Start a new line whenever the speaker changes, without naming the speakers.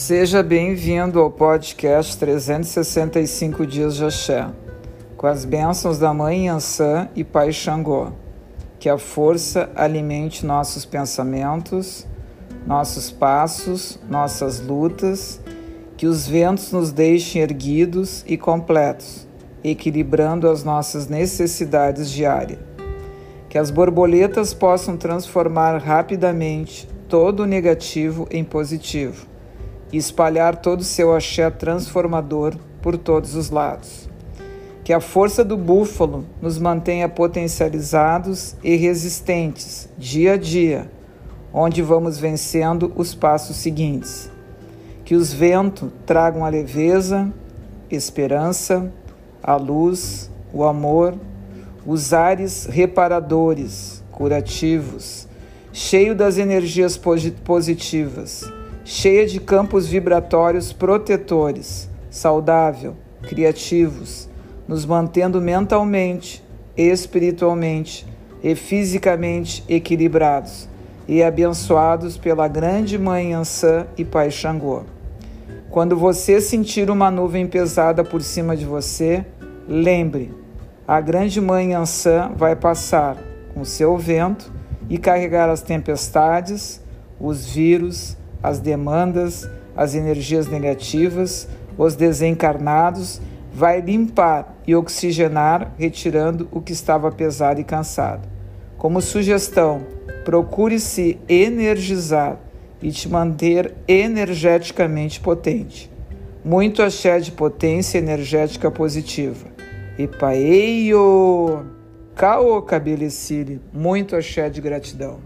Seja bem-vindo ao podcast 365 Dias de Axé, com as bênçãos da Mãe Ansã e Pai Xangô. Que a força alimente nossos pensamentos, nossos passos, nossas lutas, que os ventos nos deixem erguidos e completos, equilibrando as nossas necessidades diárias. Que as borboletas possam transformar rapidamente todo o negativo em positivo e espalhar todo o seu axé transformador por todos os lados. Que a força do búfalo nos mantenha potencializados e resistentes dia a dia, onde vamos vencendo os passos seguintes. Que os ventos tragam a leveza, esperança, a luz, o amor, os ares reparadores, curativos, cheio das energias positivas cheia de campos vibratórios protetores, saudável, criativos, nos mantendo mentalmente, espiritualmente e fisicamente equilibrados e abençoados pela grande Mãe Ansã e Pai Xangô. Quando você sentir uma nuvem pesada por cima de você, lembre, a grande Mãe Ansã vai passar com seu vento e carregar as tempestades, os vírus, as demandas, as energias negativas, os desencarnados, vai limpar e oxigenar, retirando o que estava pesado e cansado. Como sugestão, procure se energizar e te manter energeticamente potente. Muito axé de potência energética positiva. Epaeio! Caô, cabelecile! Muito axé de gratidão.